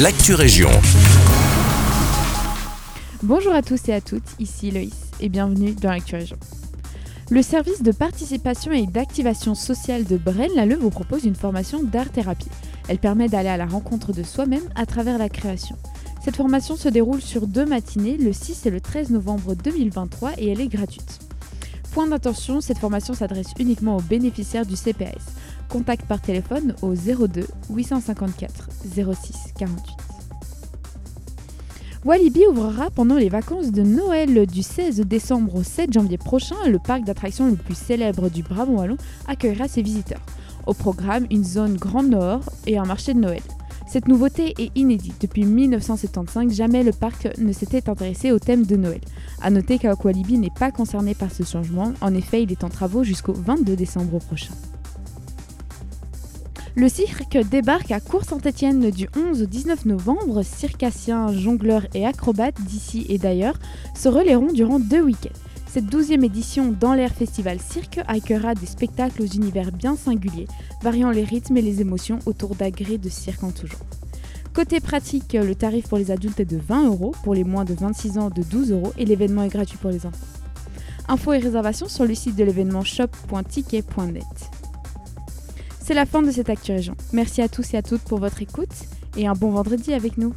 l'actu région. Bonjour à tous et à toutes, ici Loïs et bienvenue dans l'actu région. Le service de participation et d'activation sociale de Braine-l'Alleud vous propose une formation d'art-thérapie. Elle permet d'aller à la rencontre de soi-même à travers la création. Cette formation se déroule sur deux matinées, le 6 et le 13 novembre 2023, et elle est gratuite. Point d'attention, cette formation s'adresse uniquement aux bénéficiaires du CPS. Contact par téléphone au 02 854 06 48. Walibi ouvrira pendant les vacances de Noël du 16 décembre au 7 janvier prochain. Le parc d'attractions le plus célèbre du Brabant Wallon accueillera ses visiteurs. Au programme, une zone Grand Nord et un marché de Noël. Cette nouveauté est inédite. Depuis 1975, jamais le parc ne s'était intéressé au thème de Noël. A noter qu'Aqualibi n'est pas concerné par ce changement. En effet, il est en travaux jusqu'au 22 décembre prochain. Le cirque débarque à Cours-Saint-Étienne du 11 au 19 novembre. Circassiens, jongleurs et acrobates d'ici et d'ailleurs se relayeront durant deux week-ends. Cette douzième édition dans l'air festival cirque accueillera des spectacles aux univers bien singuliers, variant les rythmes et les émotions autour d'agrès de cirque en tout. Côté pratique, le tarif pour les adultes est de 20 euros, pour les moins de 26 ans de 12 euros et l'événement est gratuit pour les enfants. Infos et réservations sur le site de l'événement shop.ticket.net. C'est la fin de cette Actu Région. Merci à tous et à toutes pour votre écoute et un bon vendredi avec nous.